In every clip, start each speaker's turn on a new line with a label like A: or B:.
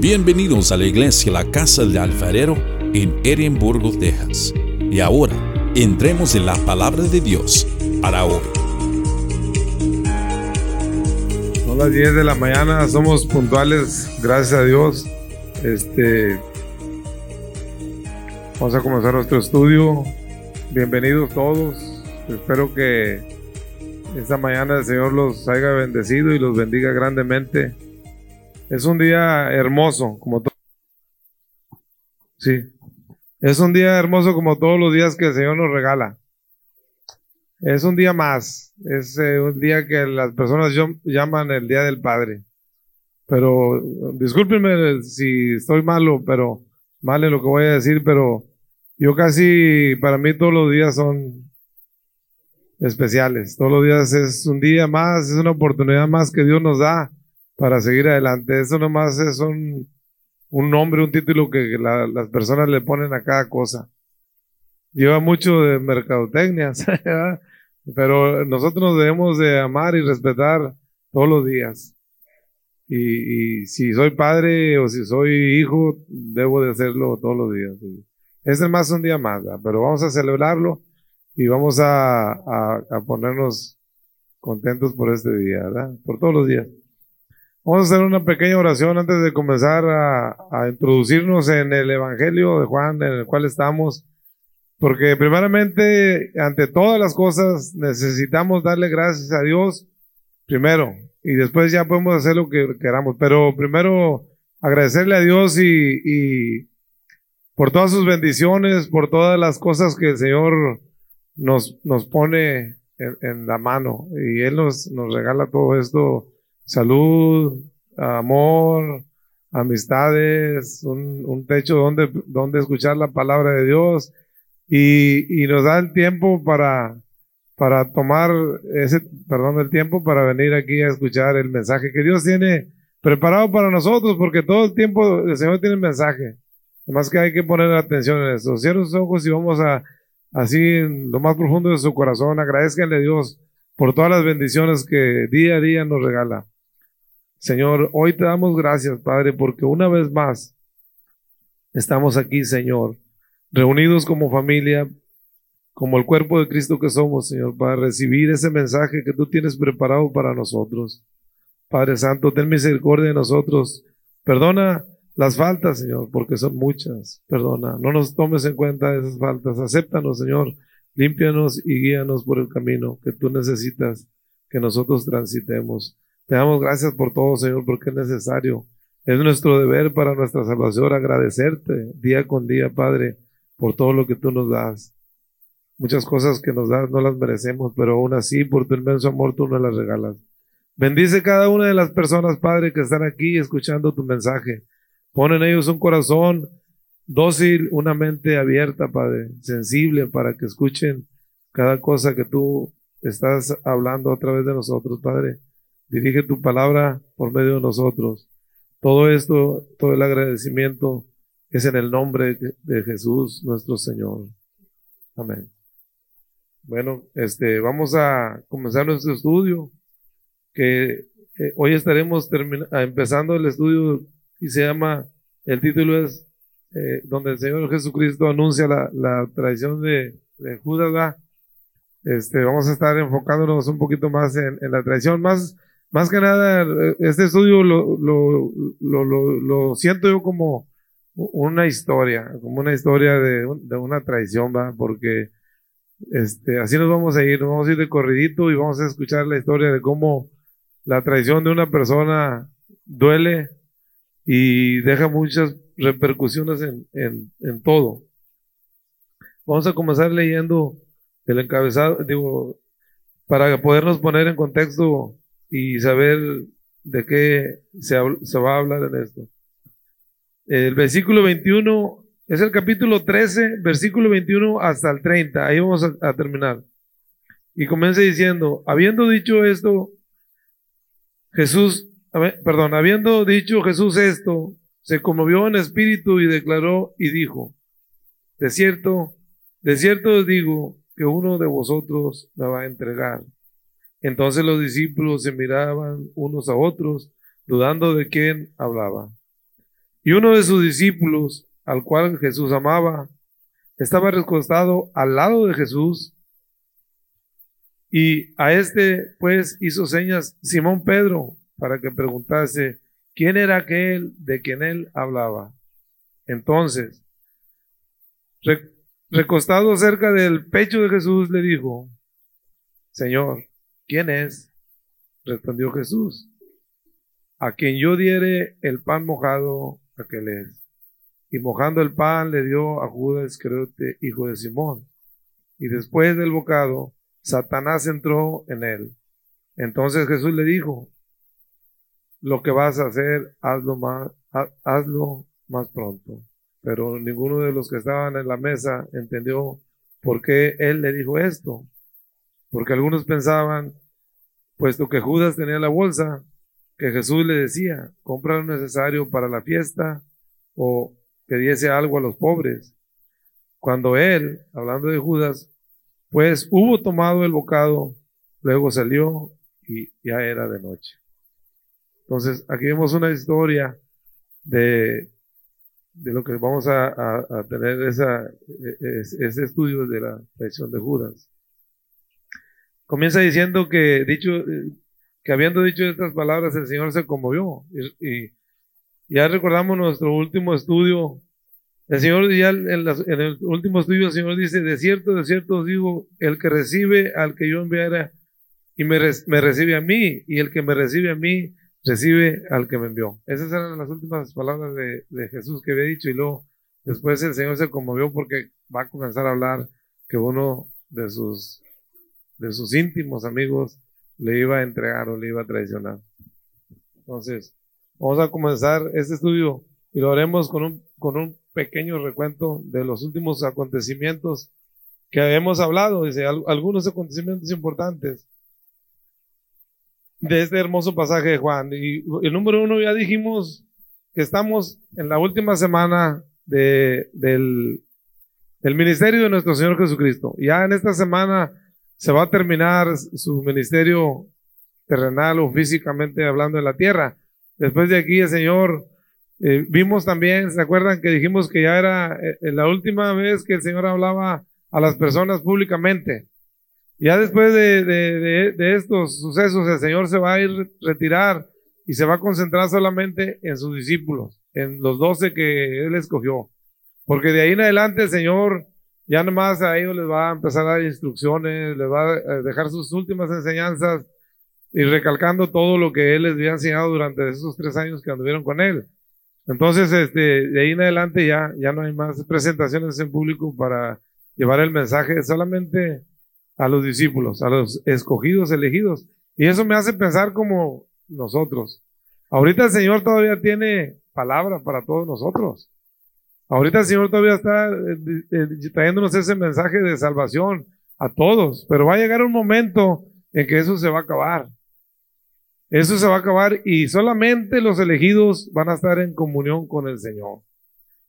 A: Bienvenidos a la iglesia La Casa del Alfarero en Edimburgo, Texas. Y ahora, entremos en la palabra de Dios para hoy.
B: Son las 10 de la mañana, somos puntuales, gracias a Dios. Este, vamos a comenzar nuestro estudio. Bienvenidos todos. Espero que esta mañana el Señor los haya bendecido y los bendiga grandemente. Es un día hermoso, como. Sí. Es un día hermoso como todos los días que el Señor nos regala. Es un día más. Es eh, un día que las personas llaman el Día del Padre. Pero discúlpenme si estoy malo, pero mal en lo que voy a decir, pero yo casi, para mí todos los días son especiales. Todos los días es un día más, es una oportunidad más que Dios nos da para seguir adelante. Eso nomás es un, nombre, un título que las personas le ponen a cada cosa. Lleva mucho de mercadotecnia, pero nosotros nos debemos de amar y respetar todos los días. Y, si soy padre o si soy hijo, debo de hacerlo todos los días. Este es más un día más, pero vamos a celebrarlo y vamos a, a, a ponernos contentos por este día, ¿verdad? Por todos los días. Vamos a hacer una pequeña oración antes de comenzar a, introducirnos en el Evangelio de Juan en el cual estamos. Porque primeramente, ante todas las cosas, necesitamos darle gracias a Dios primero. Y después ya podemos hacer lo que queramos. Pero primero agradecerle a Dios y, por todas sus bendiciones, por todas las cosas que el Señor nos, nos pone en, la mano. Y Él nos, nos regala todo esto salud, amor, amistades, un, techo donde, donde escuchar la palabra de Dios y, y, nos da el tiempo para, para tomar ese, perdón, el tiempo para venir aquí a escuchar el mensaje que Dios tiene preparado para nosotros, porque todo el tiempo el Señor tiene mensaje. Además que hay que poner atención en eso. Cierren sus ojos y vamos a, así en lo más profundo de su corazón, agradezcanle a Dios por todas las bendiciones que día a día nos regala. Señor, hoy te damos gracias, Padre, porque una vez más estamos aquí, Señor, reunidos como familia, como el cuerpo de Cristo que somos, Señor, para recibir ese mensaje que tú tienes preparado para nosotros. Padre Santo, ten misericordia de nosotros. Perdona las faltas, Señor, porque son muchas. Perdona, no nos tomes en cuenta esas faltas. Acéptanos, Señor. Límpianos y guíanos por el camino que tú necesitas que nosotros transitemos. Te damos gracias por todo, Señor, porque es necesario. Es nuestro deber para nuestra salvación agradecerte día con día, Padre, por todo lo que tú nos das. Muchas cosas que nos das no las merecemos, pero aún así, por tu inmenso amor, tú nos las regalas. Bendice cada una de las personas, Padre, que están aquí escuchando tu mensaje. Pon en ellos un corazón dócil, una mente abierta, Padre, sensible para que escuchen cada cosa que tú estás hablando a través de nosotros, Padre. Dirige tu palabra por medio de nosotros. Todo esto, todo el agradecimiento es en el nombre de Jesús nuestro Señor. Amén. Bueno, este, vamos a comenzar nuestro estudio, que hoy estaremos empezando el estudio y se llama, el título es eh, donde el Señor Jesucristo anuncia la, la traición de, Judas. Este, vamos a estar enfocándonos un poquito más en, en la traición, más más que nada, este estudio lo, lo, lo, lo, siento yo como una historia, como una historia de, de una traición, ¿va? Porque este, así nos vamos a ir, nos vamos a ir de corridito y vamos a escuchar la historia de cómo la traición de una persona duele y deja muchas repercusiones en, en, todo. Vamos a comenzar leyendo el encabezado, digo, para podernos poner en contexto y saber de qué se, se va a hablar en esto. El versículo 21 es el capítulo 13, versículo 21 hasta el 30. Ahí vamos a, terminar. Y comienza diciendo, habiendo dicho esto, Jesús, perdón, habiendo dicho Jesús esto, se conmovió en espíritu y declaró y dijo, de cierto, de cierto os digo que uno de vosotros me va a entregar. Entonces los discípulos se miraban unos a otros, dudando de quién hablaba. Y uno de sus discípulos, al cual Jesús amaba, estaba recostado al lado de Jesús. Y a este, pues, hizo señas Simón Pedro para que preguntase quién era aquel de quien él hablaba. Entonces, recostado cerca del pecho de Jesús, le dijo, Señor, ¿quién es? Respondió Jesús, a quien yo diere el pan mojado, aquel es. Y mojando el pan le dio a Judas Iscariote, hijo de Simón. Y después del bocado, Satanás entró en él. Entonces Jesús le dijo, lo que vas a hacer, hazlo más, hazlo más pronto. Pero ninguno de los que estaban en la mesa entendió por qué él le dijo esto. Porque algunos pensaban, puesto que Judas tenía la bolsa, que Jesús le decía, compra lo necesario para la fiesta o que diese algo a los pobres. Cuando él, hablando de Judas, pues hubo tomado el bocado, luego salió y ya era de noche. Entonces, aquí vemos una historia de, de lo que vamos a, tener esa, ese estudio de la traición de Judas. Comienza diciendo que, dicho, que habiendo dicho estas palabras, el Señor se conmovió. Y, ya recordamos nuestro último estudio. El Señor, ya en, en, el último estudio, el Señor dice: De cierto, de cierto os digo, el que recibe al que yo enviara y me, me recibe a mí, y el que me recibe a mí, recibe al que me envió. Esas eran las últimas palabras de, de, Jesús que había dicho y luego después el Señor se conmovió porque va a comenzar a hablar que uno de sus, de sus íntimos amigos le iba a entregar o le iba a traicionar. Entonces, vamos a comenzar este estudio y lo haremos con un, con un pequeño recuento de los últimos acontecimientos que hemos hablado, dice, algunos acontecimientos importantes de este hermoso pasaje de Juan. Y el número uno ya dijimos que estamos en la última semana de, del, del ministerio de nuestro Señor Jesucristo. Ya en esta semana se va a terminar su ministerio terrenal o físicamente hablando en la tierra. Después de aquí el Señor, eh, vimos también, ¿se acuerdan que dijimos que ya era eh, la última vez que el Señor hablaba a las personas públicamente? Ya después de, estos sucesos, el Señor se va a ir retirar y se va a concentrar solamente en sus discípulos, en los doce que Él escogió. Porque de ahí en adelante el Señor ya nomás a ellos les va a empezar a dar instrucciones, les va a dejar sus últimas enseñanzas y recalcando todo lo que Él les había enseñado durante esos tres años que anduvieron con Él. Entonces, este, de ahí en adelante ya, ya no hay más presentaciones en público para llevar el mensaje, solamente a los discípulos, a los escogidos, elegidos. Y eso me hace pensar como nosotros. Ahorita el Señor todavía tiene palabra para todos nosotros. Ahorita el Señor todavía está eh, eh, trayéndonos ese mensaje de salvación a todos, pero va a llegar un momento en que eso se va a acabar. Eso se va a acabar y solamente los elegidos van a estar en comunión con el Señor.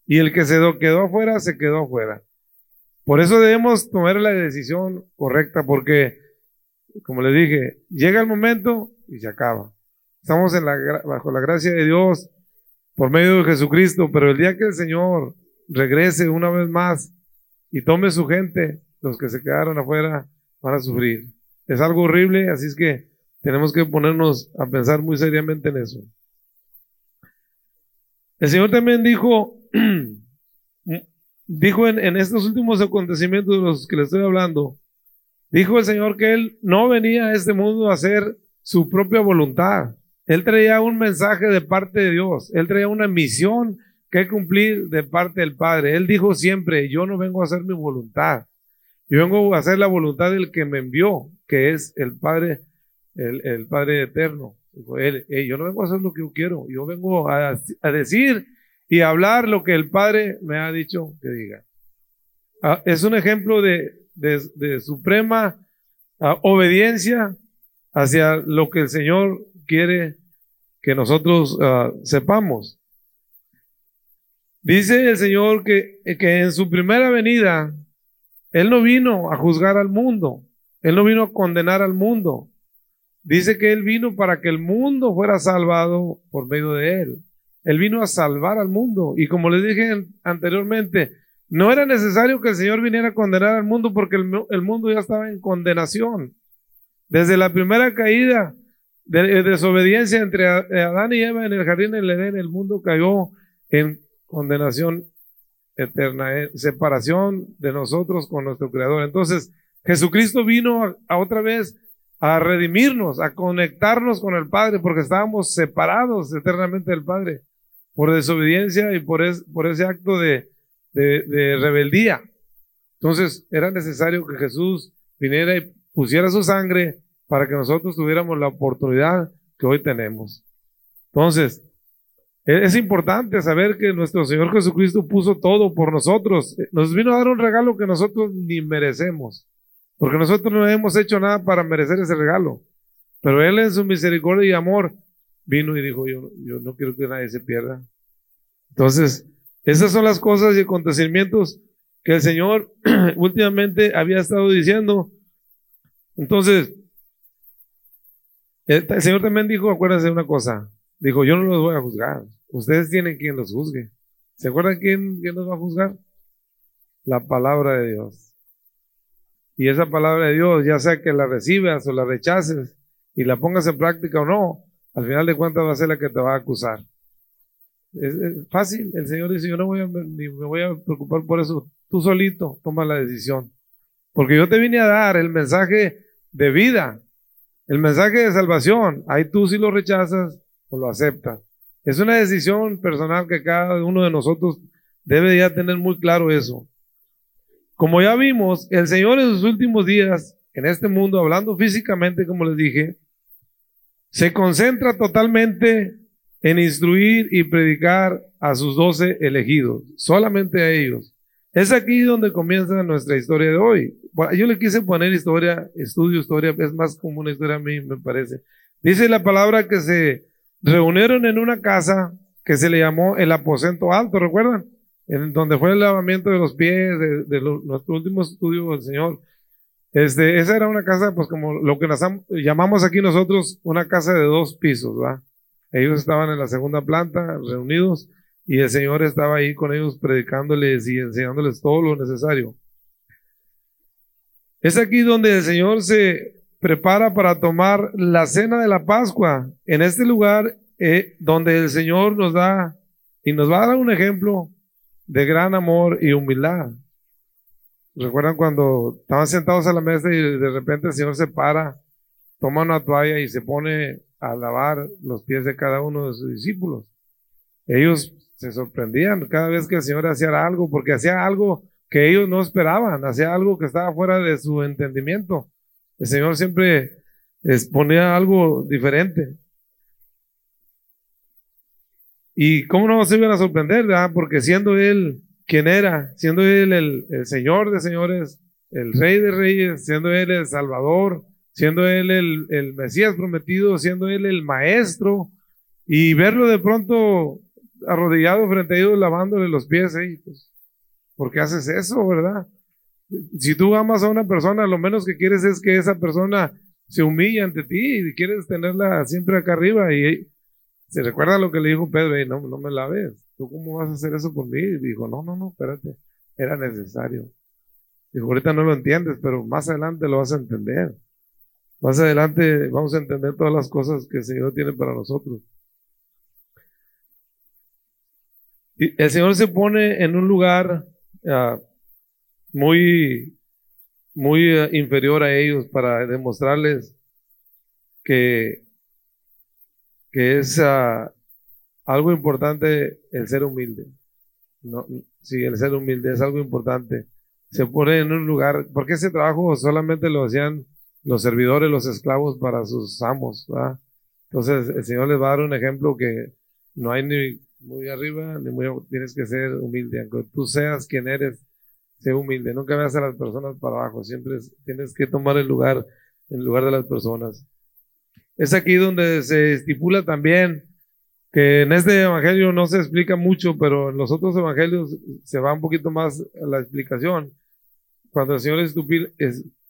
B: Y el que se quedó afuera, se quedó afuera. Por eso debemos tomar la decisión correcta, porque, como les dije, llega el momento y se acaba. Estamos en la, bajo la gracia de Dios por medio de Jesucristo, pero el día que el Señor regrese una vez más y tome su gente, los que se quedaron afuera van a sufrir. Es algo horrible, así es que tenemos que ponernos a pensar muy seriamente en eso. El Señor también dijo dijo en, estos últimos acontecimientos de los que le estoy hablando, dijo el Señor que Él no venía a este mundo a hacer su propia voluntad. Él traía un mensaje de parte de Dios. Él traía una misión que cumplir de parte del Padre. Él dijo siempre, yo no vengo a hacer mi voluntad. Yo vengo a hacer la voluntad del que me envió, que es el Padre, el, Padre eterno. Yo no vengo a hacer lo que yo quiero. Yo vengo a, a decir y hablar lo que el Padre me ha dicho que diga. Ah, es un ejemplo de, suprema ah, obediencia hacia lo que el Señor quiere que nosotros ah, sepamos. Dice el Señor que, que en su primera venida, Él no vino a juzgar al mundo, Él no vino a condenar al mundo. Dice que Él vino para que el mundo fuera salvado por medio de Él. Él vino a salvar al mundo. Y como les dije anteriormente, no era necesario que el Señor viniera a condenar al mundo porque el, mundo ya estaba en condenación. Desde la primera caída de, desobediencia entre Adán y Eva en el jardín del Edén, el mundo cayó en condenación eterna, en separación de nosotros con nuestro Creador. Entonces, Jesucristo vino a otra vez a redimirnos, a conectarnos con el Padre, porque estábamos separados eternamente del Padre por desobediencia y por, ese acto de, rebeldía. Entonces era necesario que Jesús viniera y pusiera su sangre para que nosotros tuviéramos la oportunidad que hoy tenemos. Entonces, e, es importante saber que nuestro Señor Jesucristo puso todo por nosotros. Nos vino a dar un regalo que nosotros ni merecemos. Porque nosotros no hemos hecho nada para merecer ese regalo. Pero Él en su misericordia y amor vino y dijo, yo, yo no quiero que nadie se pierda. Entonces, esas son las cosas y acontecimientos que el Señor últimamente había estado diciendo. Entonces, el, Señor también dijo, acuérdense de una cosa, dijo, yo no los voy a juzgar, ustedes tienen quien los juzgue. ¿Se acuerdan quién, quién los va a juzgar? La palabra de Dios. Y esa palabra de Dios, ya sea que la recibas o la rechaces y la pongas en práctica o no, al final de cuentas va a ser la que te va a acusar. Es, fácil, el Señor dice, yo no voy a, ni me voy a preocupar por eso, tú solito toma la decisión. Porque yo te vine a dar el mensaje de vida, el mensaje de salvación. Ahí tú si lo rechazas o lo aceptas. Es una decisión personal que cada uno de nosotros debe ya tener muy claro eso. Como ya vimos, el Señor en sus últimos días, en este mundo, hablando físicamente, como les dije, se concentra totalmente en instruir y predicar a sus doce elegidos, solamente a ellos. Es aquí donde comienza nuestra historia de hoy. Yo le quise poner historia, estudio, historia, es más como una historia a mí, me parece. Dice la palabra que se reunieron en una casa que se le llamó el aposento alto, ¿recuerdan? en donde fue el lavamiento de los pies, de, nuestro último estudio del Señor. Este, esa era una casa, pues como lo que llamamos aquí nosotros, una casa de dos pisos, ¿va? Ellos estaban en la segunda planta, reunidos, y el Señor estaba ahí con ellos predicándoles y enseñándoles todo lo necesario. Es aquí donde el Señor se prepara para tomar la cena de la Pascua, en este lugar eh, donde el Señor nos da y nos va a dar un ejemplo de gran amor y humildad. ¿Recuerdan cuando estaban sentados a la mesa y de repente el Señor se para, toma una toalla y se pone a lavar los pies de cada uno de sus discípulos? Ellos se sorprendían cada vez que el Señor hacía algo, porque hacía algo que ellos no esperaban, hacía algo que estaba fuera de su entendimiento. El Señor siempre exponía algo diferente. Y cómo no se iban a sorprender. Porque siendo Él quien era, siendo Él el, Señor de señores, el Rey de reyes, siendo Él el Salvador, siendo Él el, Mesías prometido, siendo Él el Maestro, y verlo de pronto arrodillado frente a ellos lavándole los pies, ¿eh? pues, ¿por qué haces eso, verdad? Si tú amas a una persona, lo menos que quieres es que esa persona se humille ante ti y quieres tenerla siempre acá arriba y se recuerda lo que le dijo Pedro, no, no me la ves, ¿tú cómo vas a hacer eso por mí? Y dijo, no, no, no, espérate, era necesario. Dijo, ahorita no lo entiendes, pero más adelante lo vas a entender. Más adelante vamos a entender todas las cosas que el Señor tiene para nosotros. El Señor se pone en un lugar ah, muy, muy ah, inferior a ellos para demostrarles que que es ah, algo importante el ser humilde. No, sí, el ser humilde es algo importante. Se pone en un lugar, porque ese trabajo solamente lo hacían los servidores, los esclavos para sus amos. Entonces el Señor les va a dar un ejemplo que no hay ni muy arriba ni muy. Tienes que ser humilde. Aunque tú seas quien eres, sé humilde. Nunca veas a las personas para abajo. Siempre tienes que tomar el lugar en lugar de las personas. Es aquí donde se estipula también que en este evangelio no se explica mucho, pero en los otros evangelios se va un poquito más a la explicación. Cuando el Señor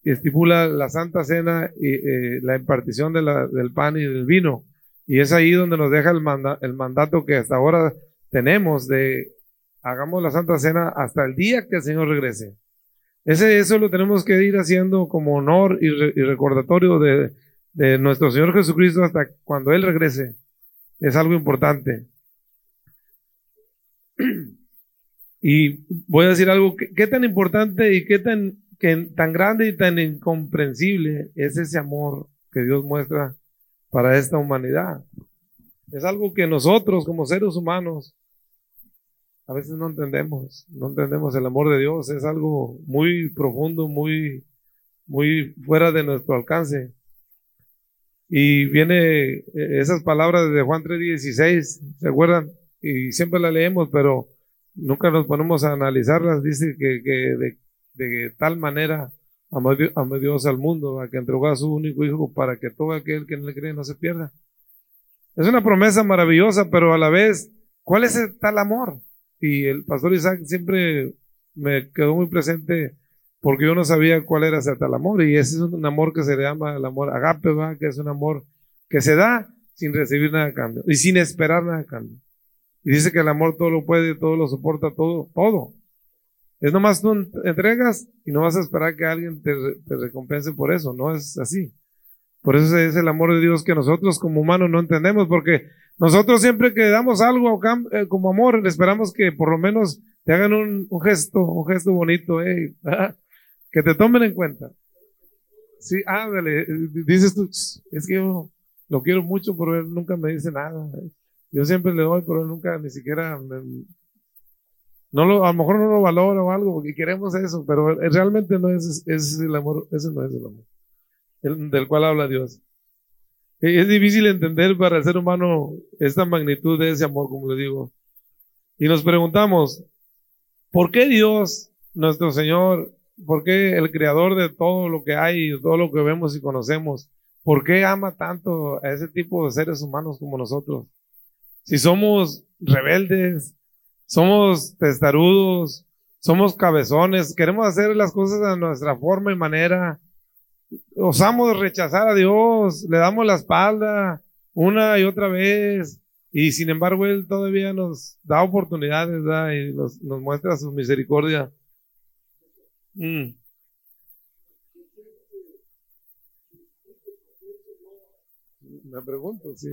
B: estipula la Santa Cena y eh, la impartición del pan y del vino, Y es ahí donde nos deja el, mandato que hasta ahora tenemos de hagamos la Santa Cena hasta el día que el Señor regrese. Ese, eso lo tenemos que ir haciendo como honor y, recordatorio de, nuestro Señor Jesucristo hasta cuando Él regrese. Es algo importante. Y voy a decir algo, ¿qué, tan importante y qué tan, tan grande y tan incomprensible es ese amor que Dios muestra para esta humanidad? Es algo que nosotros como seres humanos a veces no entendemos, no entendemos el amor de Dios, es algo muy profundo, muy, muy fuera de nuestro alcance. Y viene eh, esas palabras de Juan 3:16, ¿se acuerdan? Y siempre las leemos, pero nunca nos ponemos a analizarlas. Dice que, que de, tal manera amó, Dios al mundo, a que entregó a su único hijo para que todo aquel que no le cree no se pierda. Es una promesa maravillosa, pero a la vez, ¿cuál es el tal amor? Y el pastor Isaac siempre me quedó muy presente porque yo no sabía cuál era ese tal amor. Y ese es un amor que se le llama el amor agape, ¿va? que es un amor que se da sin recibir nada a cambio y sin esperar nada a cambio. Y dice que el amor todo lo puede, todo lo soporta, todo, todo. Es nomás tú entregas y no vas a esperar que alguien te, te recompense por eso, no es así. Por eso es el amor de Dios que nosotros como humanos no entendemos, porque nosotros siempre que damos algo eh, como amor, esperamos que por lo menos te hagan un, gesto, un gesto bonito, eh, que te tomen en cuenta. Sí, ándale, dices tú, es que yo lo quiero mucho, pero él nunca me dice nada. Yo siempre le doy, pero él nunca ni siquiera no lo, a lo mejor no lo valora o algo, porque queremos eso, pero realmente no es, es el amor, ese no es el amor del cual habla Dios. Es difícil entender para el ser humano esta magnitud de ese amor, como le digo. Y nos preguntamos, ¿por qué Dios, nuestro Señor, por qué el creador de todo lo que hay, todo lo que vemos y conocemos, por qué ama tanto a ese tipo de seres humanos como nosotros? Si somos rebeldes, somos testarudos, somos cabezones, queremos hacer las cosas a nuestra forma y manera, osamos rechazar a Dios, le damos la espalda una y otra vez, y sin embargo Él todavía nos da oportunidades y nos, muestra su misericordia. Mm. Me pregunto, sí.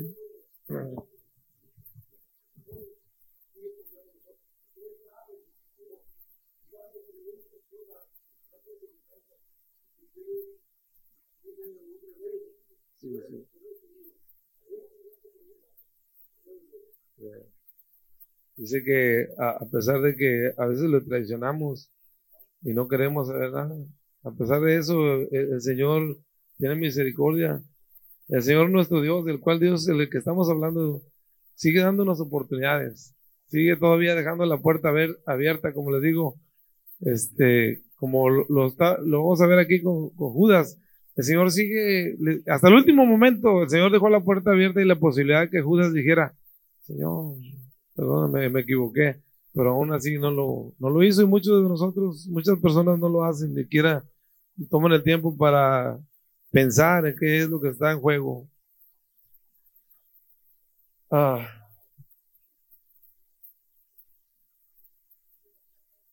B: Dice que a, pesar de que a veces lo traicionamos y no queremos nada, a pesar de eso, el, Señor tiene misericordia. El Señor nuestro Dios, del cual Dios, el que estamos hablando, sigue dándonos oportunidades, sigue todavía dejando la puerta abierta, como les digo, este, como lo, está, lo vamos a ver aquí con Judas. El Señor sigue, hasta el último momento, el Señor dejó la puerta abierta y la posibilidad de que Judas dijera, Señor, perdóname, me equivoqué, pero aún así no lo, no lo hizo y muchos de nosotros, muchas personas no lo hacen, ni siquiera toman el tiempo para pensar en qué es lo que está en juego. Ah.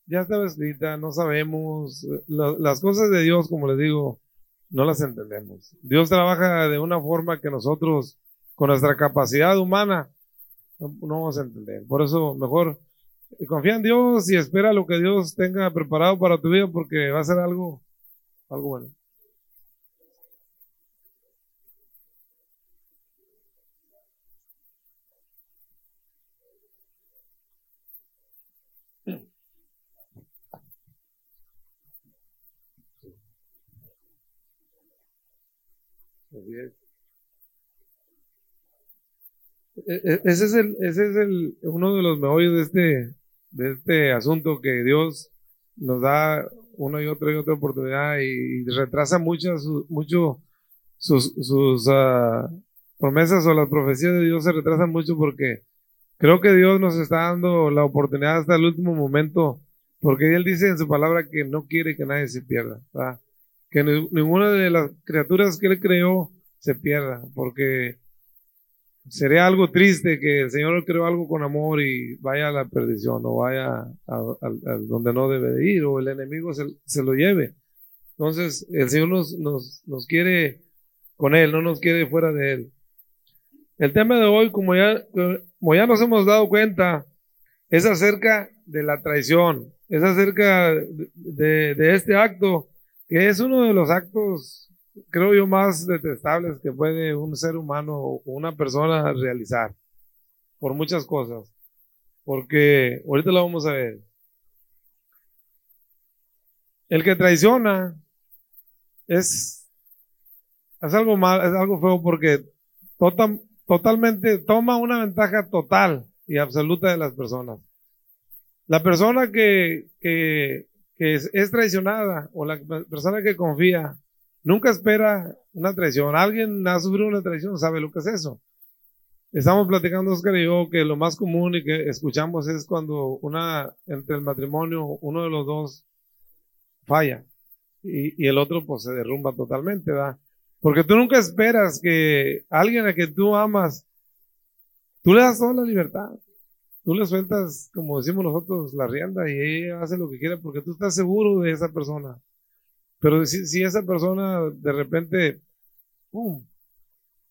B: Ya estaba escrita, no sabemos. las cosas de Dios, como les digo, no las entendemos. Dios trabaja de una forma que nosotros, con nuestra capacidad humana, no, vamos a entender. Por eso, mejor eh, confía en Dios y espera lo que Dios tenga preparado para tu vida, porque va a ser algo, algo bueno. E, e, ese es, el, ese es el, uno de los meollos de este, de este asunto que Dios nos da una y otra y otra oportunidad y, retrasa muchas, mucho sus, sus ah, promesas o las profecías de Dios se retrasan mucho porque creo que Dios nos está dando la oportunidad hasta el último momento porque Él dice en su palabra que no quiere que nadie se pierda, que ninguna de las criaturas que Él creó se pierda, porque sería algo triste que el Señor creó algo con amor y vaya a la perdición o vaya a, donde no debe de ir o el enemigo se, lo lleve. Entonces el Señor nos, nos, quiere con Él, no nos quiere fuera de Él. El tema de hoy, como ya, como ya nos hemos dado cuenta, es acerca de la traición, es acerca de este acto, que es uno de los actos creo yo, más detestables que puede un ser humano o una persona realizar por muchas cosas. Porque ahorita lo vamos a ver. El que traiciona es, es algo mal, es algo feo porque total, totalmente toma una ventaja total y absoluta de las personas. La persona que, que, que es, es, traicionada o la persona que confía Nunca espera una traición. Alguien ha sufrido una traición, sabe lo que es eso. Estamos platicando, Oscar y yo, que lo más común y que escuchamos es cuando una, entre el matrimonio, uno de los dos falla y, el otro pues se derrumba totalmente, ¿verdad? Porque tú nunca esperas que alguien a que tú amas, tú le das toda la libertad. Tú le sueltas, como decimos nosotros, la rienda y ella hace lo que quiera porque tú estás seguro de esa persona. Pero si, esa persona de repente, ¡pum!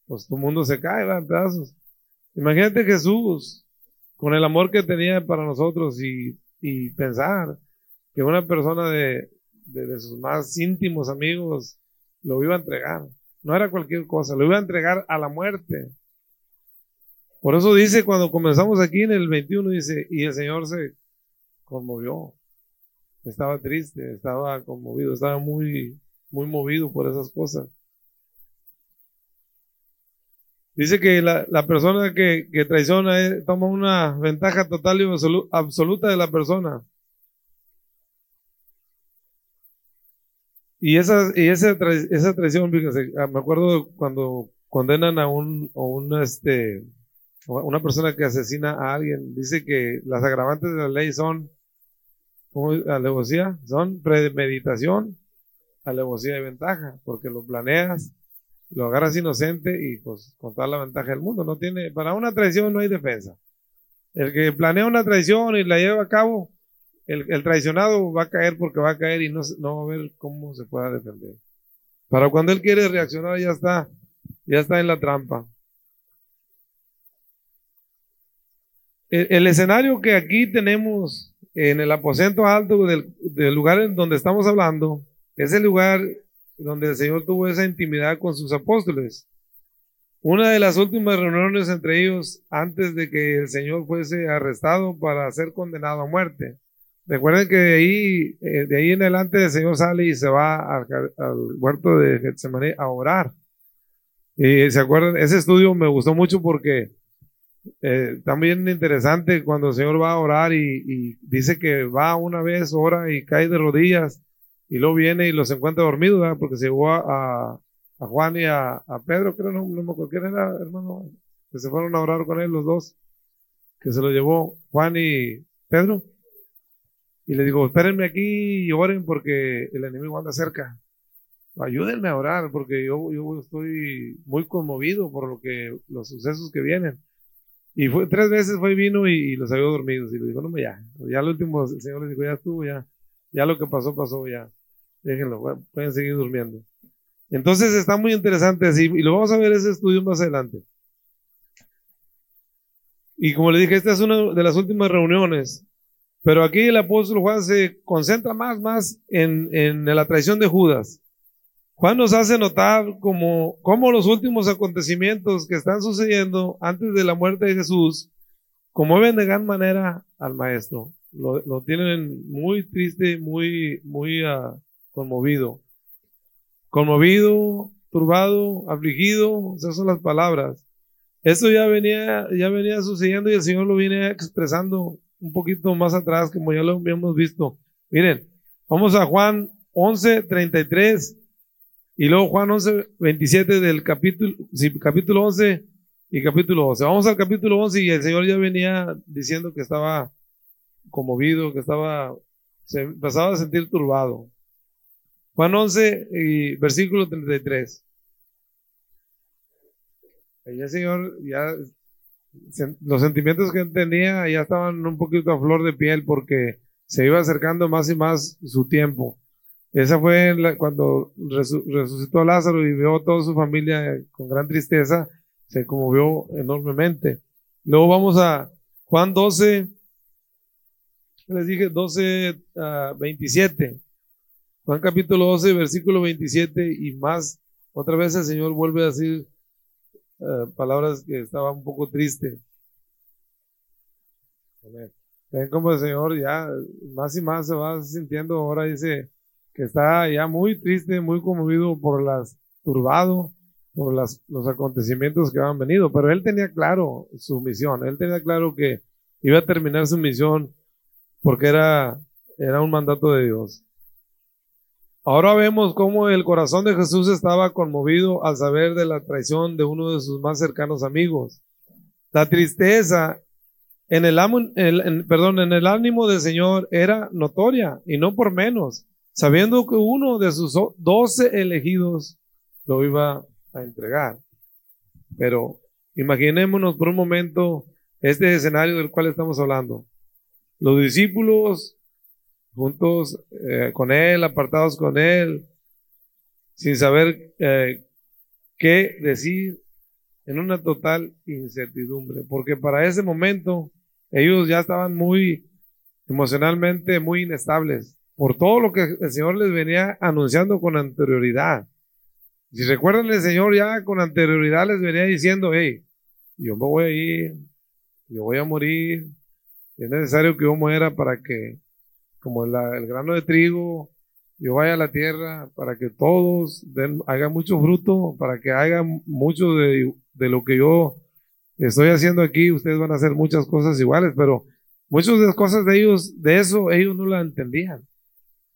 B: pues tu mundo se cae, va en pedazos. Imagínate Jesús, con el amor que tenía para nosotros y, pensar que una persona de, de, sus más íntimos amigos lo iba a entregar. No era cualquier cosa, lo iba a entregar a la muerte. Por eso dice, cuando comenzamos aquí en el 21, dice, y el Señor se conmovió estaba triste, estaba conmovido, estaba muy, muy movido por esas cosas. Dice que la, persona que, traiciona eh, toma una ventaja total y absoluta de la persona. Y esa, y esa, esa traición, fíjense, ah, me acuerdo cuando condenan a un, a un este, una persona que asesina a alguien, dice que las agravantes de la ley son alevosía son premeditación, alevosía y ventaja, porque lo planeas, lo agarras inocente y pues con toda la ventaja del mundo. No tiene, para una traición no hay defensa. El que planea una traición y la lleva a cabo, el, el traicionado va a caer porque va a caer y no, no va a ver cómo se pueda defender. Para cuando él quiere reaccionar ya está, ya está en la trampa. el escenario que aquí tenemos en el aposento alto del, lugar en donde estamos hablando, es el lugar donde el Señor tuvo esa intimidad con sus apóstoles. Una de las últimas reuniones entre ellos antes de que el Señor fuese arrestado para ser condenado a muerte. Recuerden que de ahí, eh, de ahí en adelante el Señor sale y se va al, huerto de Getsemaní a orar. Y se acuerdan, ese estudio me gustó mucho porque eh, también interesante cuando el Señor va a orar y, dice que va una vez, ora y cae de rodillas y luego viene y los encuentra dormidos, porque se llevó a, a, Juan y a, Pedro, creo, no, no me acuerdo era, hermano, que se fueron a orar con él los dos, que se lo llevó Juan y Pedro. Y le digo, espérenme aquí y oren porque el enemigo anda cerca. Ayúdenme a orar porque yo, yo estoy muy conmovido por lo que los sucesos que vienen. Y fue, tres veces fue y vino y, los había dormidos. Y le dijo, no, ya, ya el último, el Señor les dijo, ya estuvo, ya, ya lo que pasó, pasó, ya. Déjenlo, pueden seguir durmiendo. Entonces está muy interesante así, y lo vamos a ver ese estudio más adelante. Y como le dije, esta es una de las últimas reuniones, pero aquí el apóstol Juan se concentra más, más en, en la traición de Judas. Juan nos hace notar como, como los últimos acontecimientos que están sucediendo antes de la muerte de Jesús conmueven de gran manera al maestro. Lo, tienen muy triste, muy, muy uh, conmovido. Conmovido, turbado, afligido, esas son las palabras. Esto ya venía, ya venía sucediendo y el Señor lo viene expresando un poquito más atrás, como ya lo habíamos visto. Miren, vamos a Juan 11, 33 y luego Juan 11, 27 del capítulo, sí, capítulo 11 y capítulo 12. Vamos al capítulo 11 y el Señor ya venía diciendo que estaba conmovido, que estaba, se empezaba a sentir turbado. Juan 11 y versículo 33. el Señor ya, los sentimientos que tenía ya estaban un poquito a flor de piel porque se iba acercando más y más su tiempo. Esa fue cuando resucitó a Lázaro y vio a toda su familia con gran tristeza, se conmovió enormemente. Luego vamos a Juan 12, les dije 12 a 27. Juan capítulo 12, versículo 27 y más. Otra vez el Señor vuelve a decir eh, palabras que estaba un poco triste. Ven como el Señor ya más y más se va sintiendo, ahora dice que está ya muy triste, muy conmovido por las, turbado por las, los acontecimientos que han venido, pero él tenía claro su misión, él tenía claro que iba a terminar su misión porque era, era un mandato de Dios. Ahora vemos cómo el corazón de Jesús estaba conmovido al saber de la traición de uno de sus más cercanos amigos. La tristeza en el, perdón, en el ánimo del Señor era notoria y no por menos, sabiendo que uno de sus doce elegidos lo iba a entregar. Pero imaginémonos por un momento este escenario del cual estamos hablando. Los discípulos juntos eh, con Él, apartados con Él, sin saber eh, qué decir, en una total incertidumbre, porque para ese momento ellos ya estaban muy emocionalmente muy inestables por todo lo que el Señor les venía anunciando con anterioridad. Si recuerdan, el Señor ya con anterioridad les venía diciendo, hey, yo me voy a ir, yo voy a morir, es necesario que yo muera para que como el grano de trigo, yo vaya a la tierra para que todos hagan mucho fruto, para que hagan mucho de, de, lo que yo estoy haciendo aquí, ustedes van a hacer muchas cosas iguales, pero muchas de las cosas de ellos, de eso, ellos no la entendían.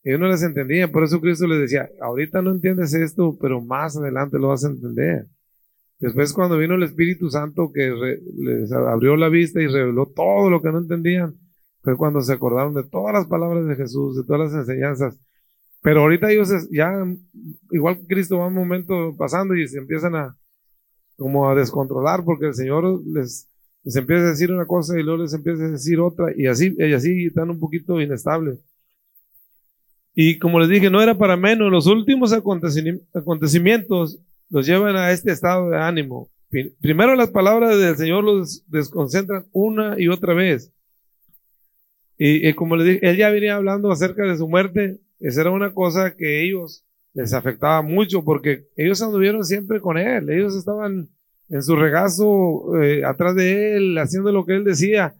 B: Ellos no las entendían, por eso Cristo les decía, ahorita no entiendes esto, pero más adelante lo vas a entender. Después cuando vino el Espíritu Santo que les abrió la vista y reveló todo lo que no entendían, fue cuando se acordaron de todas las palabras de Jesús, de todas las enseñanzas. Pero ahorita ellos ya, igual que Cristo va un momento pasando y se empiezan a como a descontrolar porque el Señor les, les empieza a decir una cosa y luego les empieza a decir otra y así, y así están un poquito inestables. Y como les dije, no era para menos, los últimos acontecimientos los llevan a este estado de ánimo. Primero las palabras del Señor los desconcentran una y otra vez. Y, como le dije, él ya venía hablando acerca de su muerte. Esa era una cosa que ellos les afectaba mucho porque ellos anduvieron siempre con él. Ellos estaban en su regazo eh, atrás de él, haciendo lo que él decía.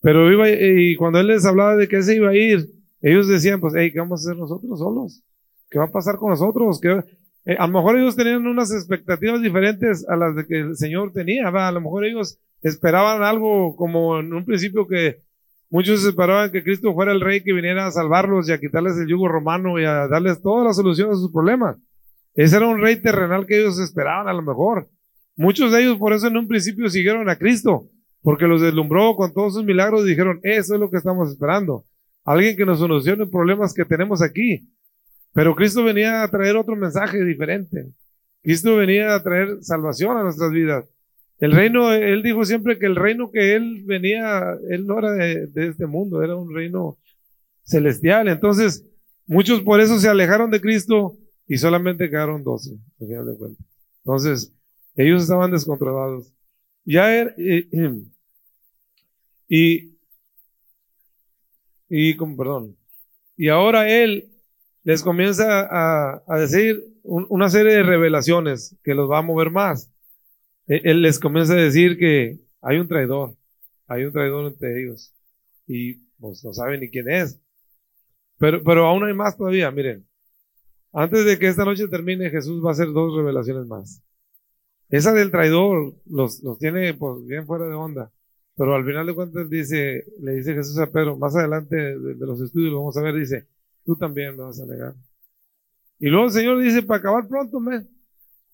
B: Pero iba, y cuando él les hablaba de que se iba a ir, ellos decían, pues, hey, ¿qué vamos a hacer nosotros solos? ¿Qué va a pasar con nosotros? ¿Qué, eh, a lo mejor ellos tenían unas expectativas diferentes a las de que el Señor tenía. A lo mejor ellos esperaban algo como en un principio que Muchos esperaban que Cristo fuera el rey que viniera a salvarlos y a quitarles el yugo romano y a darles toda la solución a sus problemas. Ese era un rey terrenal que ellos esperaban a lo mejor. Muchos de ellos por eso en un principio siguieron a Cristo, porque los deslumbró con todos sus milagros y dijeron, eso es lo que estamos esperando. Alguien que nos solucione problemas que tenemos aquí. Pero Cristo venía a traer otro mensaje diferente. Cristo venía a traer salvación a nuestras vidas. El reino, él dijo siempre que el reino que él venía, él no era de, este mundo, era un reino celestial. Entonces, muchos por eso se alejaron de Cristo y solamente quedaron doce, al final de cuentas. Entonces, ellos estaban descontrolados. Ya era, y, y, con perdón. Y ahora él les comienza a, decir una serie de revelaciones que los va a mover más. E, él les comienza a decir que hay un traidor, hay un traidor entre ellos y pues no saben ni quién es. Pero, pero aún hay más todavía, miren. Antes de que esta noche termine, Jesús va a hacer dos revelaciones más. Esa del traidor los, los tiene pues, bien fuera de onda. Pero al final de cuentas dice, le dice Jesús a Pedro, más adelante de, los estudios lo vamos a ver, dice, tú también me vas a negar. Y luego el Señor dice, para acabar pronto, me,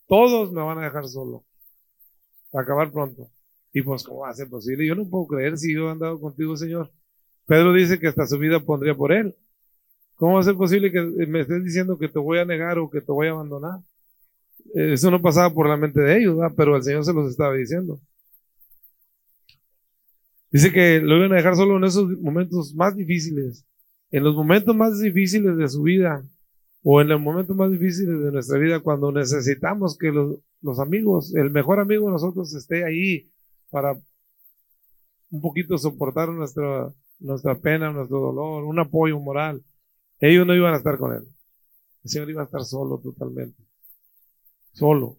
B: todos me van a dejar solo acabar pronto. Y pues, ¿cómo va a ser posible? Yo no puedo creer si yo he andado contigo, Señor. Pedro dice que hasta su vida pondría por él. ¿Cómo va a ser posible que me estés diciendo que te voy a negar o que te voy a abandonar? eso no pasaba por la mente de ellos, pero el Señor se los estaba diciendo. Dice que lo iban a dejar solo en esos momentos más difíciles, en los momentos más difíciles de su vida o en los momentos más difíciles de nuestra vida, cuando necesitamos que los, amigos, el mejor amigo de nosotros esté ahí para un poquito soportar nuestra, nuestra pena, nuestro dolor, un apoyo moral. Ellos no iban a estar con él. El Señor iba a estar solo totalmente. Solo.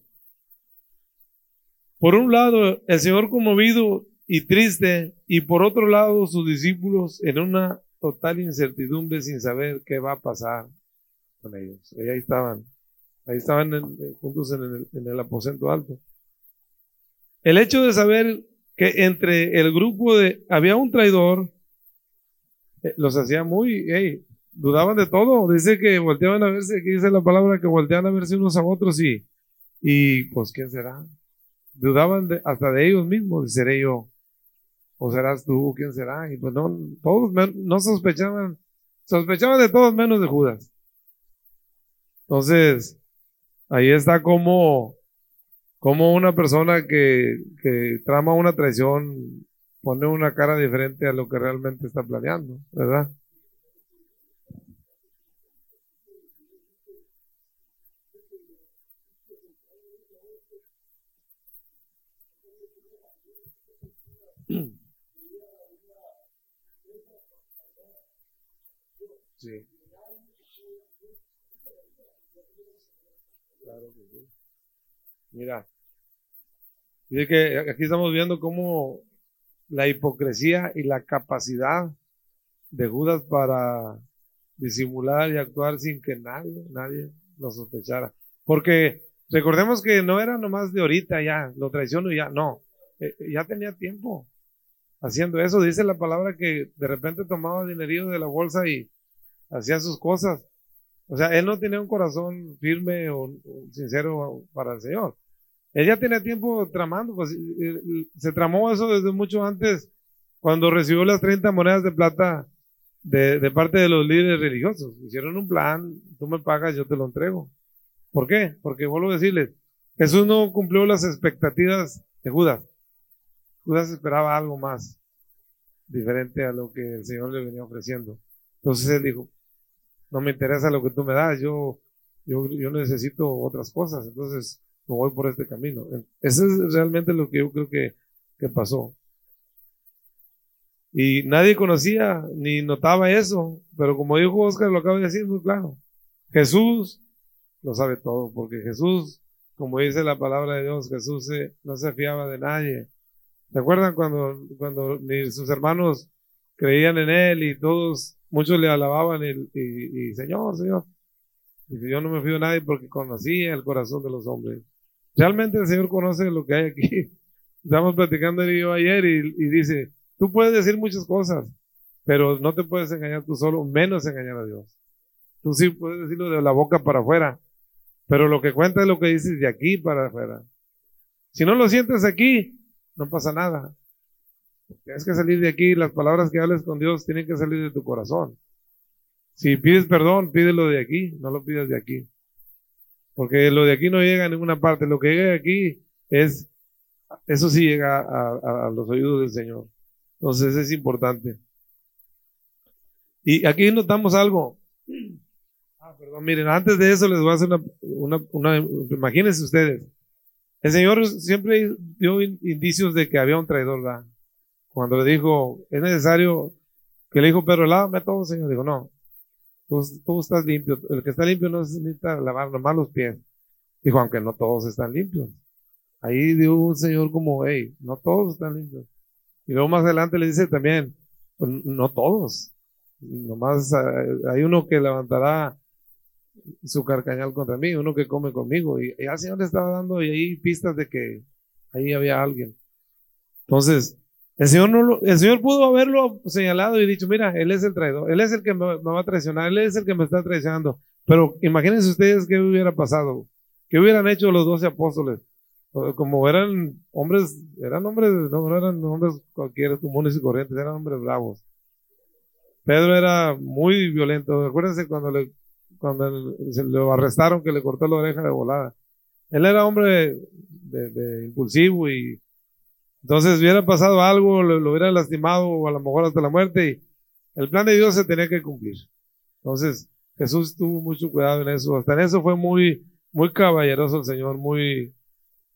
B: Por un lado, el Señor conmovido y triste, y por otro lado, sus discípulos en una total incertidumbre sin saber qué va a pasar con ellos. Ahí estaban, ahí estaban juntos en el, en el aposento alto. El hecho de saber que entre el grupo de, había un traidor, eh, los hacía muy, hey, dudaban de todo. Dice que volteaban a verse, que dice la palabra que volteaban a verse unos a otros y, y pues, ¿quién será? Dudaban hasta de ellos mismos, seré yo, o serás tú, ¿quién será? Y pues no, todos no sospechaban, sospechaban de todos menos de Judas. Entonces, ahí está como como una persona que, que trama una traición pone una cara diferente a lo que realmente está planeando, ¿verdad? Sí. Claro que sí. Mira, Dice que aquí estamos viendo cómo la hipocresía y la capacidad de Judas para disimular y actuar sin que nadie, nadie lo sospechara. Porque recordemos que no era nomás de ahorita ya, lo traiciono y ya, no, eh, ya tenía tiempo haciendo eso. Dice la palabra que de repente tomaba dinerillo de la bolsa y hacía sus cosas. O sea, él no tenía un corazón firme o sincero para el Señor. Ella tenía tiempo tramando, pues se tramó eso desde mucho antes, cuando recibió las 30 monedas de plata de, parte de los líderes religiosos. Hicieron un plan, tú me pagas, yo te lo entrego. ¿Por qué? Porque vuelvo a decirles, Jesús no cumplió las expectativas de Judas. Judas esperaba algo más diferente a lo que el Señor le venía ofreciendo. Entonces él dijo, no me interesa lo que tú me das, yo, yo, yo necesito otras cosas. Entonces, no voy por este camino. Eso es realmente lo que yo creo que, que pasó. Y nadie conocía ni notaba eso, pero como dijo Oscar, lo acaba de decir muy claro. Jesús lo sabe todo, porque Jesús, como dice la palabra de Dios, Jesús no se fiaba de nadie. ¿Se acuerdan cuando, cuando sus hermanos creían en él y todos, muchos le alababan y, y, y Señor, Señor? Dice, yo no me fío de nadie porque conocía el corazón de los hombres. Realmente el Señor conoce lo que hay aquí. Estamos platicando él y ayer y, dice, tú puedes decir muchas cosas, pero no te puedes engañar tú solo, menos engañar a Dios. Tú sí puedes decirlo de la boca para afuera, pero lo que cuenta es lo que dices de aquí para afuera. Si no lo sientes aquí, no pasa nada. Tienes que salir de aquí, las palabras que hables con Dios tienen que salir de tu corazón. Si pides perdón, pídelo de aquí, no lo pidas de aquí. Porque lo de aquí no llega a ninguna parte. Lo que llega de aquí es, eso sí llega a, los oídos del Señor. Entonces es importante. Y aquí notamos algo. Ah, perdón, miren, antes de eso les voy a hacer una, una, imagínense ustedes. El Señor siempre dio indicios de que había un traidor, ¿verdad? Cuando le dijo, es necesario, que le dijo Pedro, lávame todo, Señor. Dijo, no, tú, estás limpio. El que está limpio no necesita lavar nomás los pies. Dijo, aunque no todos están limpios. Ahí dio un señor como, hey, no todos están limpios. Y luego más adelante le dice también, pues, no todos. Nomás eh, hay uno que levantará su carcañal contra mí, uno que come conmigo. Y, y al Señor le estaba dando y ahí pistas de que ahí había alguien. Entonces, el Señor, no Señor pudo haberlo señalado y dicho, mira, Él es el traidor, Él es el que me, va a traicionar, Él es el que me está traicionando. Pero imagínense ustedes qué hubiera pasado, qué hubieran hecho los doce apóstoles. Como eran hombres, eran hombres, no, eran hombres cualquiera, comunes y corrientes, eran hombres bravos. Pedro era muy violento. Acuérdense cuando le, cuando se lo arrestaron que le cortó la oreja de volada. Él era hombre de, impulsivo y entonces hubiera pasado algo, lo, lo, hubiera lastimado o a lo mejor hasta la muerte y el plan de Dios se tenía que cumplir. Entonces Jesús tuvo mucho cuidado en eso. Hasta en eso fue muy, muy caballeroso el Señor, muy,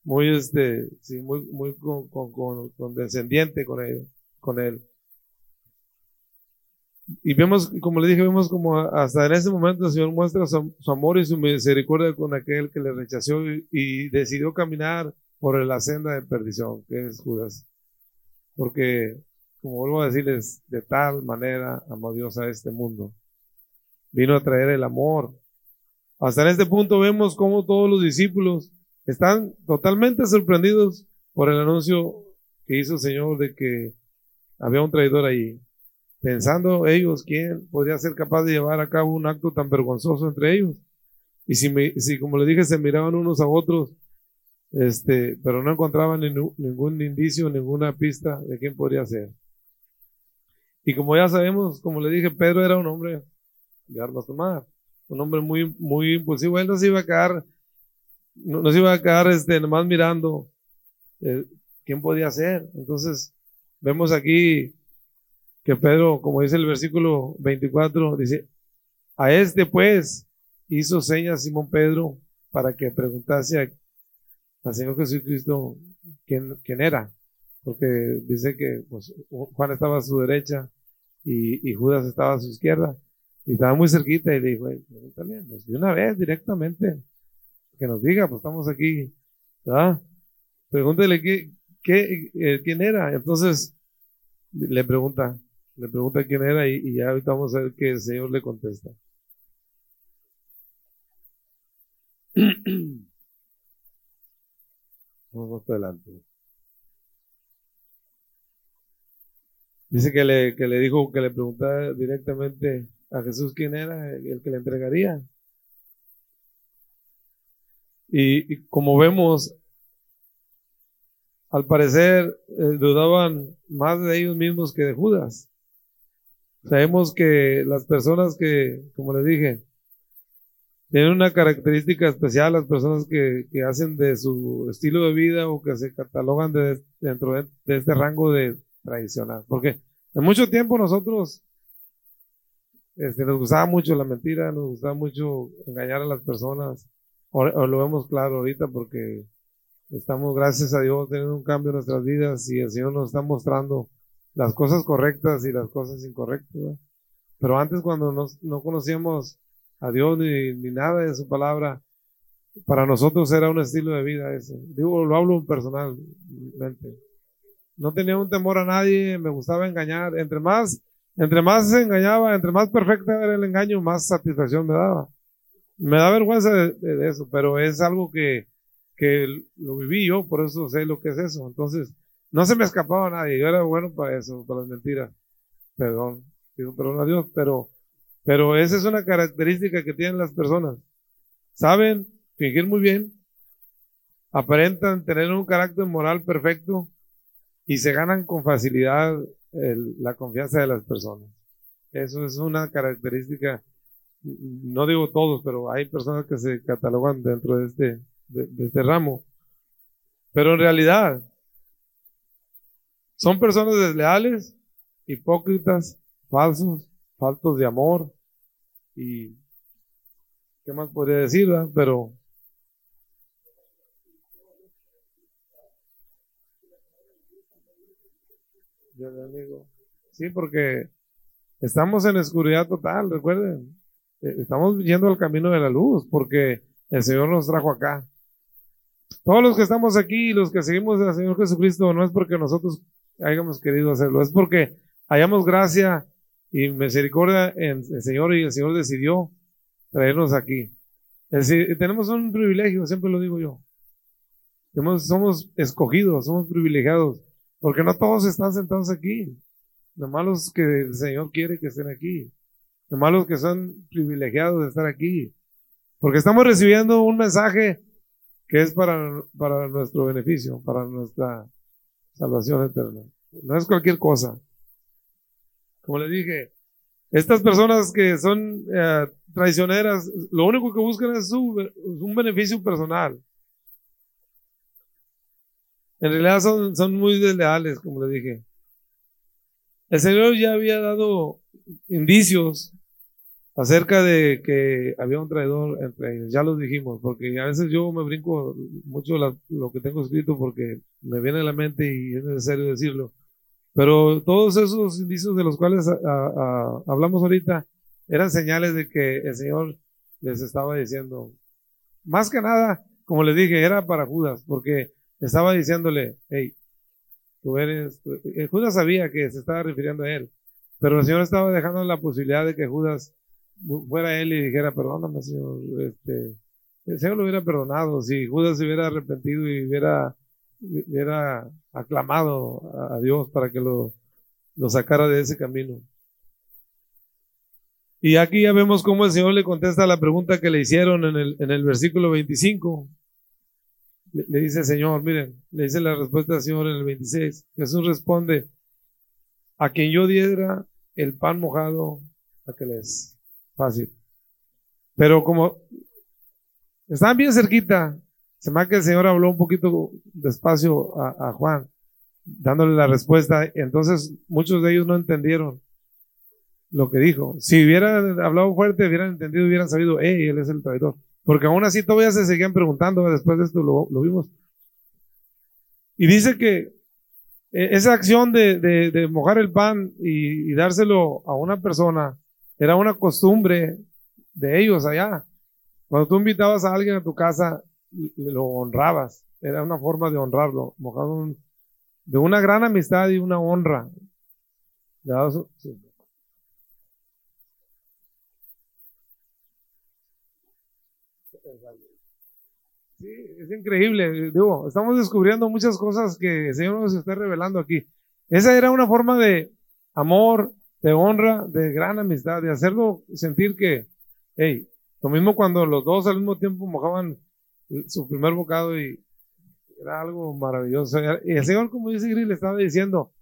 B: muy este, sí, muy, muy con, con, condescendiente con él, con él. Y vemos, como le dije, vemos como hasta en ese momento el Señor muestra su, amor y su misericordia con aquel que le rechazó y, decidió caminar por la senda de perdición, que es Judas. Porque, como vuelvo a decirles, de tal manera amó Dios a este mundo. Vino a traer el amor. Hasta en este punto vemos cómo todos los discípulos están totalmente sorprendidos por el anuncio que hizo el Señor de que había un traidor ahí. Pensando ellos quién podría ser capaz de llevar a cabo un acto tan vergonzoso entre ellos. Y si, si como le dije, se miraban unos a otros, este, pero no encontraban ningún indicio, ninguna pista de quién podría ser. Y como ya sabemos, como le dije, Pedro era un hombre de armas tomar un hombre muy, muy impulsivo. Él no se iba a quedar no, se iba a quedar este, nomás mirando eh, quién podía ser. Entonces, vemos aquí que Pedro, como dice el versículo 24, dice, a este pues hizo señas Simón Pedro para que preguntase Señor Jesucristo quién, quién era, porque dice que pues, Juan estaba a su derecha y, Judas estaba a su izquierda y estaba muy cerquita y le dijo, también, pues, de una vez directamente que nos diga, pues estamos aquí, ¿verdad? Pregúntele qué, eh, quién era. Entonces, le pregunta, le pregunta quién era y, ya ahorita vamos a ver que el Señor le contesta. Vamos adelante. Dice que le, que le dijo, que le preguntara directamente a Jesús quién era el que le entregaría. Y, como vemos, al parecer eh, dudaban más de ellos mismos que de Judas. Sabemos que las personas que, como les dije, tienen una característica especial, las personas que, hacen de su estilo de vida o que se catalogan dentro de, de, este rango de tradicional. Porque en mucho tiempo nosotros este, nos gustaba mucho la mentira, nos gustaba mucho engañar a las personas, o, lo vemos claro ahorita porque estamos, gracias a Dios, teniendo un cambio en nuestras vidas y el Señor nos está mostrando las cosas correctas y las cosas incorrectas. Pero antes cuando no conocíamos a Dios ni, ni, nada de su palabra, para nosotros era un estilo de vida ese. Digo, lo hablo personalmente. No tenía un temor a nadie, me gustaba engañar. Entre más, entre más se engañaba, entre más perfecta era el engaño, más satisfacción me daba me da vergüenza de, eso, pero es algo que, que lo viví yo, por eso sé lo que es eso. Entonces, no se me escapaba a nadie, yo era bueno para eso, para las mentiras. Perdón, pido perdón a Dios, pero, pero esa es una característica que tienen las personas. Saben fingir muy bien, aparentan tener un carácter moral perfecto y se ganan con facilidad la confianza de las personas. Eso es una característica no digo todos, pero hay personas que se catalogan dentro de este, de, este ramo. Pero en realidad, son personas desleales, hipócritas, falsos, faltos de amor y qué más podría decir, pero yo le digo, sí, porque estamos en oscuridad total, recuerden, eh, estamos yendo al camino de la luz porque el Señor nos trajo acá. Todos los que estamos aquí los que seguimos al Señor Jesucristo no es porque nosotros hayamos querido hacerlo, es porque hayamos gracia y misericordia en el Señor y el Señor decidió traernos aquí. Es decir, tenemos un privilegio, siempre lo digo yo. somos escogidos, somos privilegiados, porque no todos están sentados aquí. Lo malo es que el Señor quiere que estén aquí. Lo malos que son privilegiados de estar aquí. Porque estamos recibiendo un mensaje que es para, para nuestro beneficio, para nuestra salvación eterna. No es cualquier cosa. Como le dije, estas personas que son eh, traicioneras, lo único que buscan es un beneficio personal. En realidad son, son muy desleales, como le dije. El Señor ya había dado indicios acerca de que había un traidor entre ellos. Ya lo dijimos, porque a veces yo me brinco mucho lo que tengo escrito porque me viene a la mente y es necesario decirlo. Pero todos esos indicios de los cuales hablamos ahorita eran señales de que el Señor les estaba diciendo, más que nada, como les dije, era para Judas, porque estaba diciéndole, hey, tú eres, eh, Judas sabía que se estaba refiriendo a él, pero el Señor estaba dejando la posibilidad de que Judas fuera él y dijera, perdóname, Señor, este, el Señor lo hubiera perdonado, si Judas se hubiera arrepentido y hubiera, hubiera aclamado a Dios para que lo, lo sacara de ese camino. Y aquí ya vemos cómo el Señor le contesta la pregunta que le hicieron en el, en el versículo 25. Le, dice Señor, miren, le dice la respuesta del Señor en el 26. Jesús responde, a quien yo diera el pan mojado, a que les fácil. Pero como estaban bien cerquita, se me que el Señor habló un poquito despacio a, Juan, dándole la respuesta. Entonces muchos de ellos no entendieron lo que dijo. Si hubieran hablado fuerte, hubieran entendido, hubieran sabido, hey, él es el traidor. Porque aún así todavía se seguían preguntando, después de esto lo, vimos. Y dice que eh, esa acción de, mojar el pan y, dárselo a una persona era una costumbre de ellos allá. Cuando tú invitabas a alguien a tu casa, lo honrabas. Era una forma de honrarlo, mojado de una gran amistad y una honra. Sí, es increíble. Digo, estamos descubriendo muchas cosas que el Señor nos está revelando aquí. Esa era una forma de amor, de honra, de gran amistad, de hacerlo sentir que, hey, lo mismo cuando los dos al mismo tiempo mojaban su primer bocado y era algo maravilloso. Y el Señor, como dice Gris, le estaba diciendo,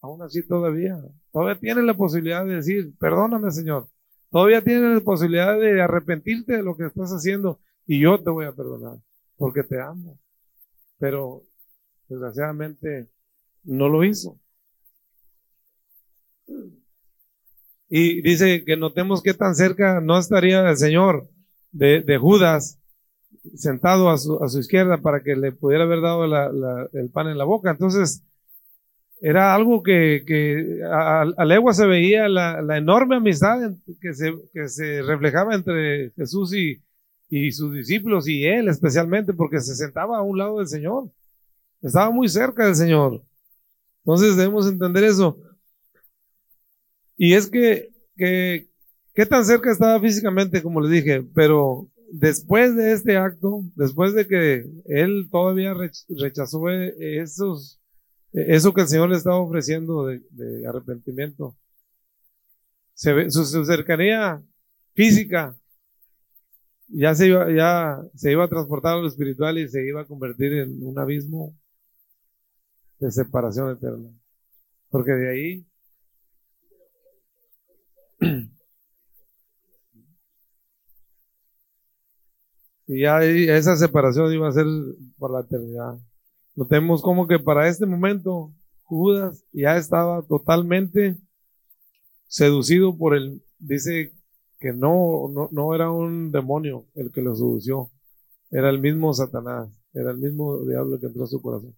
B: aún así todavía, todavía tiene la posibilidad de decir, perdóname Señor, todavía tiene la posibilidad de arrepentirte de lo que estás haciendo y yo te voy a perdonar porque te amo. Pero desgraciadamente no lo hizo. Y dice que notemos que tan cerca no estaría el Señor de, Judas sentado a su, a su, izquierda para que le pudiera haber dado el pan en la boca. Entonces, era algo que, que a, a, legua se veía la, la enorme amistad que se, que se reflejaba entre Jesús y, y sus discípulos y él especialmente porque se sentaba a un lado del Señor. Estaba muy cerca del Señor. Entonces debemos entender eso. Y es que, que, ¿qué tan cerca estaba físicamente, como les dije? Pero después de este acto, después de que él todavía rechazó esos, eso que el Señor le estaba ofreciendo de, arrepentimiento, se su cercanía física ya se iba, ya se iba a transportar a lo espiritual y se iba a convertir en un abismo de separación eterna. Porque de ahí y ya esa separación iba a ser por la eternidad. Notemos como que para este momento Judas ya estaba totalmente seducido por el, dice que no, no, no era un demonio el que lo sedució, era el mismo Satanás, era el mismo diablo que entró a su corazón.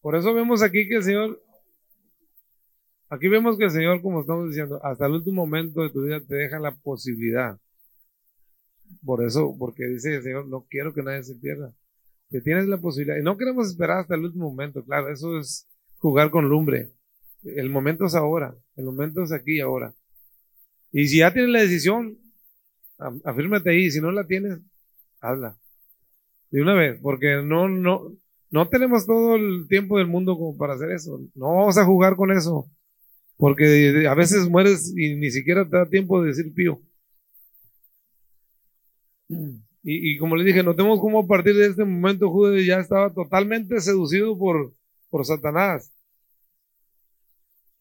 B: Por eso vemos aquí que el Señor Aquí vemos que el Señor, como estamos diciendo, hasta el último momento de tu vida te deja la posibilidad. Por eso, porque dice el Señor, no quiero que nadie se pierda. Que tienes la posibilidad. Y no queremos esperar hasta el último momento, claro, eso es jugar con lumbre. El momento es ahora, el momento es aquí y ahora. Y si ya tienes la decisión, afírmate ahí. Si no la tienes, hazla. De una vez, porque no, no, no tenemos todo el tiempo del mundo para hacer eso. No vamos a jugar con eso. Porque a veces mueres y ni siquiera te da tiempo de decir pío. Y, como le dije, notemos cómo partir de este momento Judas ya estaba totalmente seducido por, por Satanás.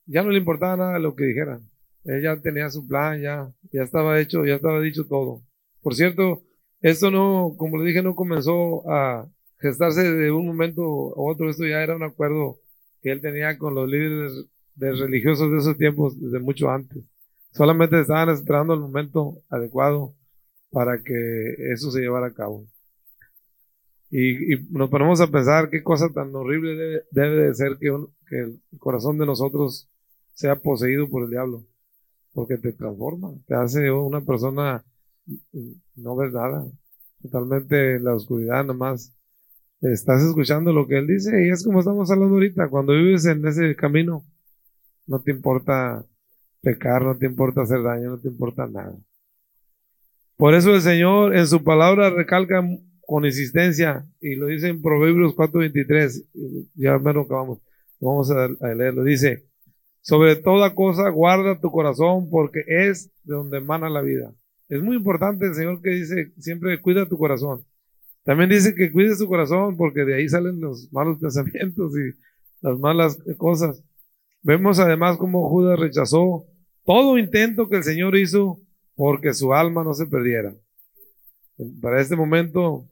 B: Ya no le importaba nada lo que dijeran. Él ya tenía su plan, ya, ya estaba hecho, ya estaba dicho todo. Por cierto, esto no, como le dije, no comenzó a gestarse de un momento a otro. Esto ya era un acuerdo que él tenía con los líderes de religiosos de esos tiempos desde mucho antes. Solamente estaban esperando el momento adecuado para que eso se llevara a cabo. Y, nos ponemos a pensar qué cosa tan horrible debe, de ser que, que el corazón de nosotros sea poseído por el diablo porque te transforma, te hace una persona, no ves nada, totalmente en la oscuridad, nomás estás escuchando lo que él dice y es como estamos hablando ahorita, cuando vives en ese camino, no te importa pecar, no te importa hacer daño, no te importa nada. Por eso el Señor en su palabra recalca con insistencia, y lo dice en Proverbios 4:23, ya menos que vamos, vamos a leerlo, dice, sobre toda cosa guarda tu corazón porque es de donde emana la vida. Es muy importante el Señor que dice siempre cuida tu corazón. También dice que cuides tu corazón porque de ahí salen los malos pensamientos y las malas cosas. Vemos además cómo Judas rechazó todo intento que el Señor hizo porque su alma no se perdiera. Para este momento,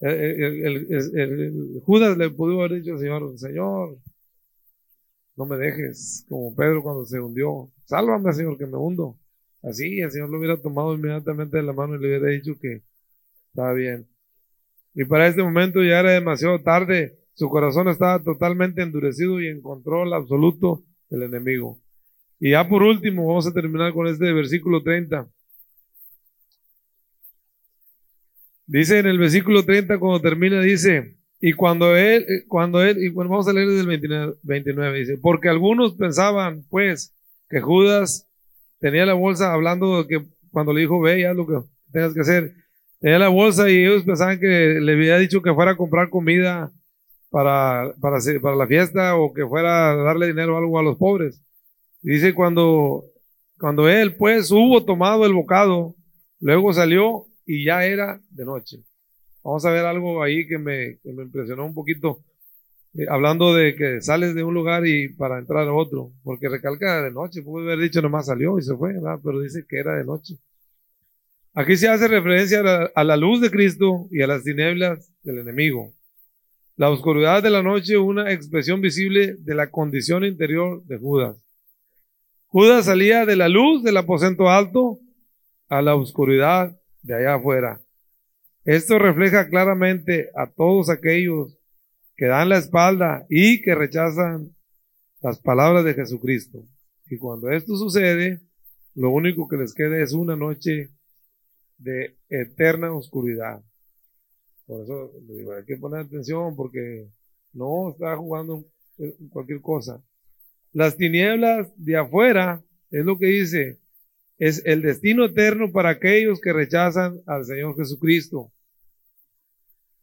B: el, Judas le pudo haber dicho al Señor, Señor, no me dejes, como Pedro cuando se hundió, sálvame Señor que me hundo. Así el Señor lo hubiera tomado inmediatamente de la mano y le hubiera dicho que estaba bien. Y para este momento ya era demasiado tarde, su corazón estaba totalmente endurecido y en control absoluto del enemigo. Y ya por último, vamos a terminar con este versículo 30. Dice en el versículo 30, cuando termina, dice, y cuando él, cuando él, y bueno, vamos a leer desde el 29, dice, porque algunos pensaban, pues, que Judas tenía la bolsa, hablando de que cuando le dijo, ve, ya lo que tengas que hacer, tenía la bolsa y ellos pensaban que le había dicho que fuera a comprar comida para, para, para la fiesta o que fuera a darle dinero o algo a los pobres. Dice, cuando, cuando él, pues, hubo tomado el bocado, luego salió y ya era de noche. Vamos a ver algo ahí que me, impresionó un poquito, eh, hablando de que sales de un lugar y para entrar a otro, porque recalca de noche, puede haber dicho nomás salió y se fue, pero dice que era de noche. Aquí se hace referencia a la, luz de Cristo y a las tinieblas del enemigo. La oscuridad de la noche, una expresión visible de la condición interior de Judas. Judas salía de la luz del aposento alto a la oscuridad de allá afuera. Esto refleja claramente a todos aquellos que dan la espalda y que rechazan las palabras de Jesucristo. Y cuando esto sucede, lo único que les queda es una noche de eterna oscuridad. Por eso hay que poner atención porque no está jugando cualquier cosa. Las tinieblas de afuera, es lo que dice, es el destino eterno para aquellos que rechazan al Señor Jesucristo.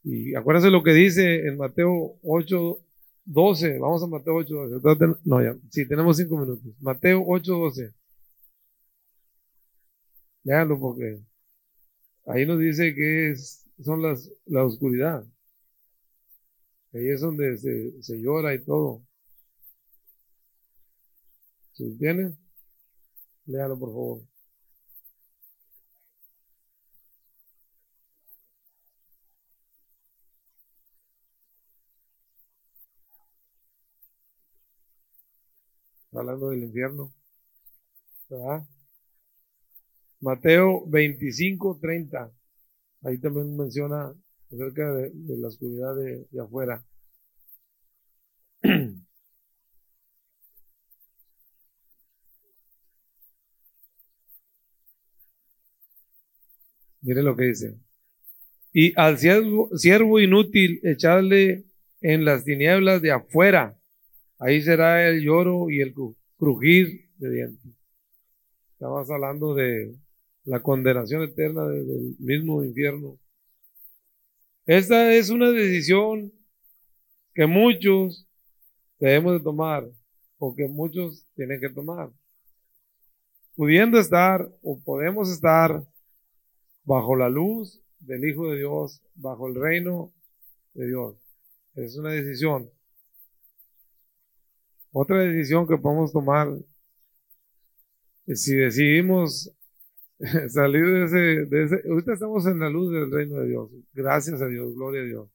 B: Y acuérdense lo que dice en Mateo 8, 12. Vamos a Mateo 8, 12. No, ya, sí, tenemos cinco minutos. Mateo 8, 12. Léanlo porque ahí nos dice que es, son las, la oscuridad. Ahí es donde se, llora y todo. ¿Se entiende? Léalo por favor. hablando del infierno. ¿verdad? Mateo 25, 30. Ahí también menciona acerca de, la oscuridad de, afuera. Mire lo que dice. Y al siervo, siervo inútil echarle en las tinieblas de afuera Ahí será el lloro y el crujir de dientes. Estamos hablando de la condenación eterna del mismo infierno. Esta es una decisión que muchos debemos de tomar o que muchos tienen que tomar. Pudiendo estar o podemos estar bajo la luz del Hijo de Dios, bajo el reino de Dios. Es una decisión. Otra decisión que podemos tomar es si decidimos salir de ese, de ese, ahorita estamos en la luz del reino de Dios, gracias a Dios, gloria a Dios.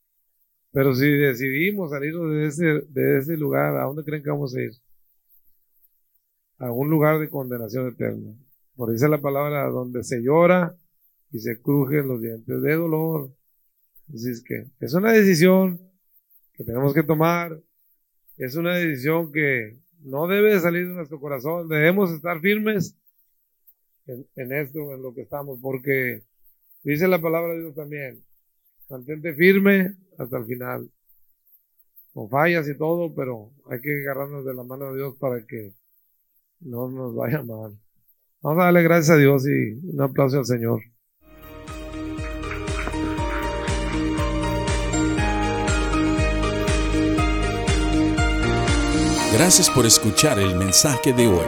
B: Pero si decidimos salir de ese, de ese lugar, ¿a dónde creen que vamos a ir? A un lugar de condenación eterna. Por dice la palabra, donde se llora y se crujen los dientes de dolor. Así es que es una decisión que tenemos que tomar. Es una decisión que no debe salir de nuestro corazón. Debemos estar firmes en, en esto, en lo que estamos, porque dice la palabra de Dios también. Mantente firme hasta el final. Con fallas y todo, pero hay que agarrarnos de la mano de Dios para que no nos vaya mal. Vamos a darle gracias a Dios y un aplauso al Señor.
A: Gracias por escuchar el mensaje de hoy.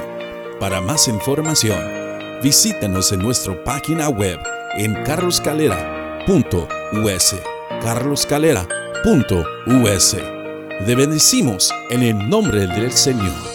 A: Para más información, visítanos en nuestra página web en carloscalera.us. carloscalera.us. Te bendecimos en el nombre del Señor.